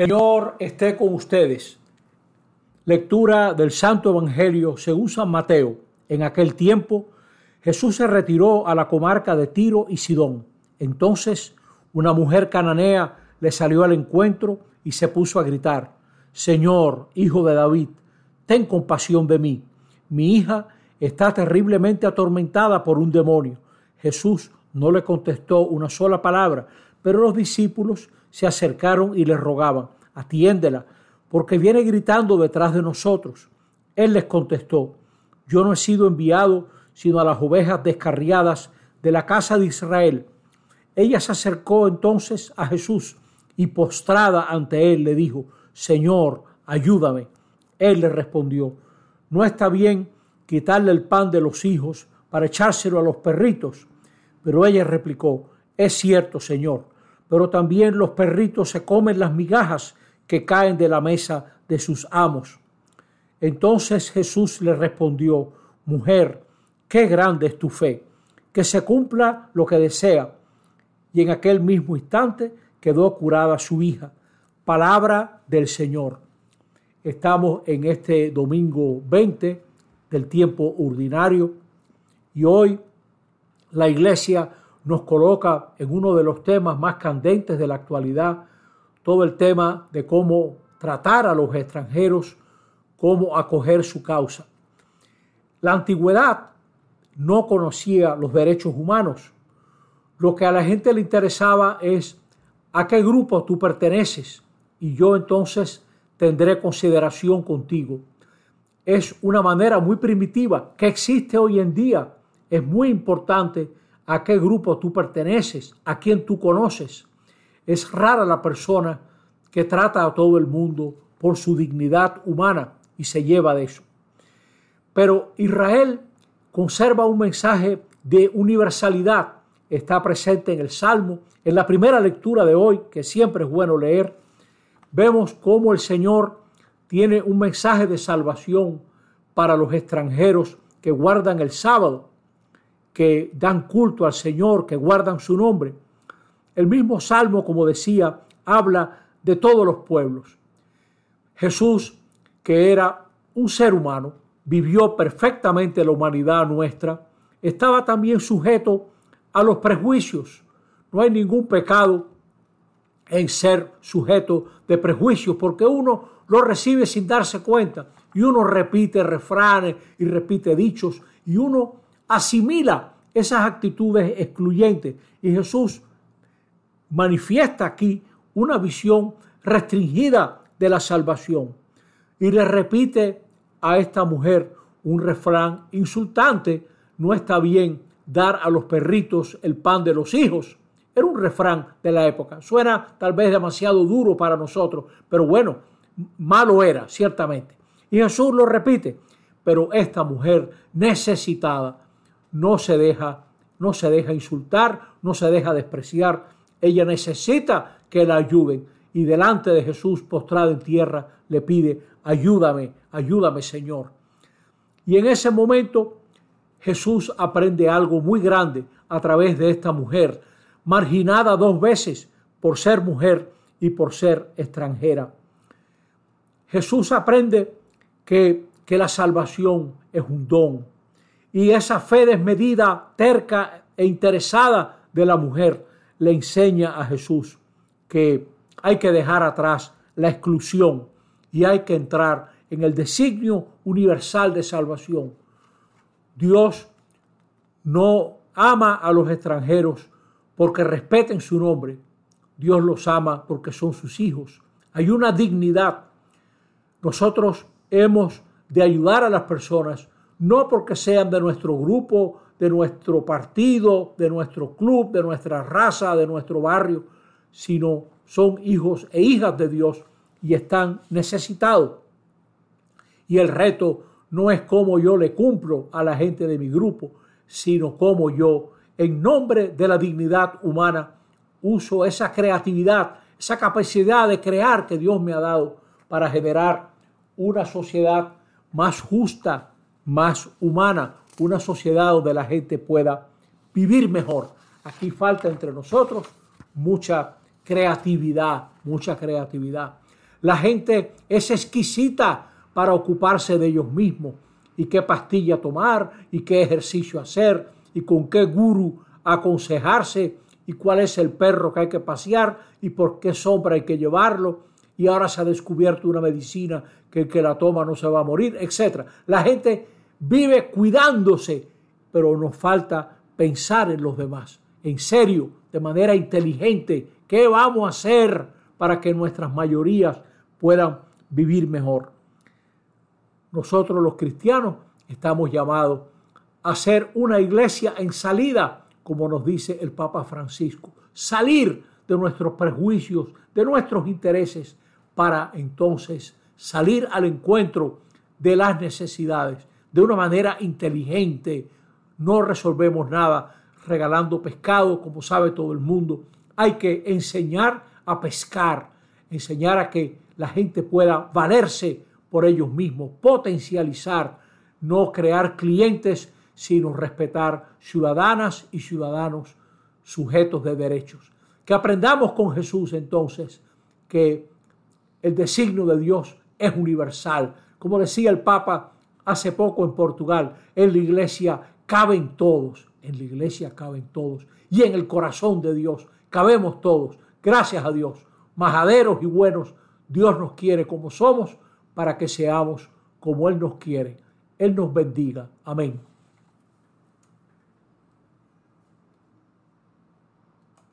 Señor esté con ustedes. Lectura del Santo Evangelio según San Mateo. En aquel tiempo Jesús se retiró a la comarca de Tiro y Sidón. Entonces una mujer cananea le salió al encuentro y se puso a gritar, Señor, hijo de David, ten compasión de mí. Mi hija está terriblemente atormentada por un demonio. Jesús no le contestó una sola palabra, pero los discípulos se acercaron y le rogaban, atiéndela, porque viene gritando detrás de nosotros. Él les contestó, yo no he sido enviado sino a las ovejas descarriadas de la casa de Israel. Ella se acercó entonces a Jesús y postrada ante él le dijo, Señor, ayúdame. Él le respondió, no está bien quitarle el pan de los hijos para echárselo a los perritos. Pero ella replicó, es cierto, Señor, pero también los perritos se comen las migajas que caen de la mesa de sus amos. Entonces Jesús le respondió, Mujer, qué grande es tu fe, que se cumpla lo que desea. Y en aquel mismo instante quedó curada su hija. Palabra del Señor. Estamos en este domingo 20 del tiempo ordinario y hoy la iglesia nos coloca en uno de los temas más candentes de la actualidad, todo el tema de cómo tratar a los extranjeros, cómo acoger su causa. La antigüedad no conocía los derechos humanos. Lo que a la gente le interesaba es a qué grupo tú perteneces y yo entonces tendré consideración contigo. Es una manera muy primitiva que existe hoy en día. Es muy importante a qué grupo tú perteneces, a quién tú conoces. Es rara la persona que trata a todo el mundo por su dignidad humana y se lleva de eso. Pero Israel conserva un mensaje de universalidad. Está presente en el Salmo, en la primera lectura de hoy, que siempre es bueno leer. Vemos cómo el Señor tiene un mensaje de salvación para los extranjeros que guardan el sábado que dan culto al Señor, que guardan su nombre. El mismo Salmo, como decía, habla de todos los pueblos. Jesús, que era un ser humano, vivió perfectamente la humanidad nuestra, estaba también sujeto a los prejuicios. No hay ningún pecado en ser sujeto de prejuicios, porque uno lo recibe sin darse cuenta y uno repite refranes y repite dichos y uno asimila esas actitudes excluyentes. Y Jesús manifiesta aquí una visión restringida de la salvación. Y le repite a esta mujer un refrán insultante, no está bien dar a los perritos el pan de los hijos. Era un refrán de la época. Suena tal vez demasiado duro para nosotros, pero bueno, malo era, ciertamente. Y Jesús lo repite, pero esta mujer necesitada no se deja, no se deja insultar, no se deja despreciar. Ella necesita que la ayuden y delante de Jesús postrada en tierra le pide, ayúdame, ayúdame Señor. Y en ese momento Jesús aprende algo muy grande a través de esta mujer, marginada dos veces por ser mujer y por ser extranjera. Jesús aprende que, que la salvación es un don, y esa fe desmedida, terca e interesada de la mujer le enseña a Jesús que hay que dejar atrás la exclusión y hay que entrar en el designio universal de salvación. Dios no ama a los extranjeros porque respeten su nombre. Dios los ama porque son sus hijos. Hay una dignidad. Nosotros hemos de ayudar a las personas no porque sean de nuestro grupo, de nuestro partido, de nuestro club, de nuestra raza, de nuestro barrio, sino son hijos e hijas de Dios y están necesitados. Y el reto no es cómo yo le cumplo a la gente de mi grupo, sino cómo yo, en nombre de la dignidad humana, uso esa creatividad, esa capacidad de crear que Dios me ha dado para generar una sociedad más justa, más humana, una sociedad donde la gente pueda vivir mejor. Aquí falta entre nosotros mucha creatividad, mucha creatividad. La gente es exquisita para ocuparse de ellos mismos y qué pastilla tomar y qué ejercicio hacer y con qué guru aconsejarse y cuál es el perro que hay que pasear y por qué sombra hay que llevarlo y ahora se ha descubierto una medicina que el que la toma no se va a morir, etc. La gente vive cuidándose, pero nos falta pensar en los demás, en serio, de manera inteligente, qué vamos a hacer para que nuestras mayorías puedan vivir mejor. Nosotros los cristianos estamos llamados a ser una iglesia en salida, como nos dice el Papa Francisco, salir de nuestros prejuicios, de nuestros intereses, para entonces salir al encuentro de las necesidades de una manera inteligente. No resolvemos nada regalando pescado, como sabe todo el mundo. Hay que enseñar a pescar, enseñar a que la gente pueda valerse por ellos mismos, potencializar, no crear clientes, sino respetar ciudadanas y ciudadanos sujetos de derechos. Que aprendamos con Jesús entonces que el designio de Dios es universal. Como decía el Papa hace poco en Portugal, en la iglesia caben todos, en la iglesia caben todos y en el corazón de Dios cabemos todos. Gracias a Dios, majaderos y buenos, Dios nos quiere como somos para que seamos como Él nos quiere. Él nos bendiga. Amén.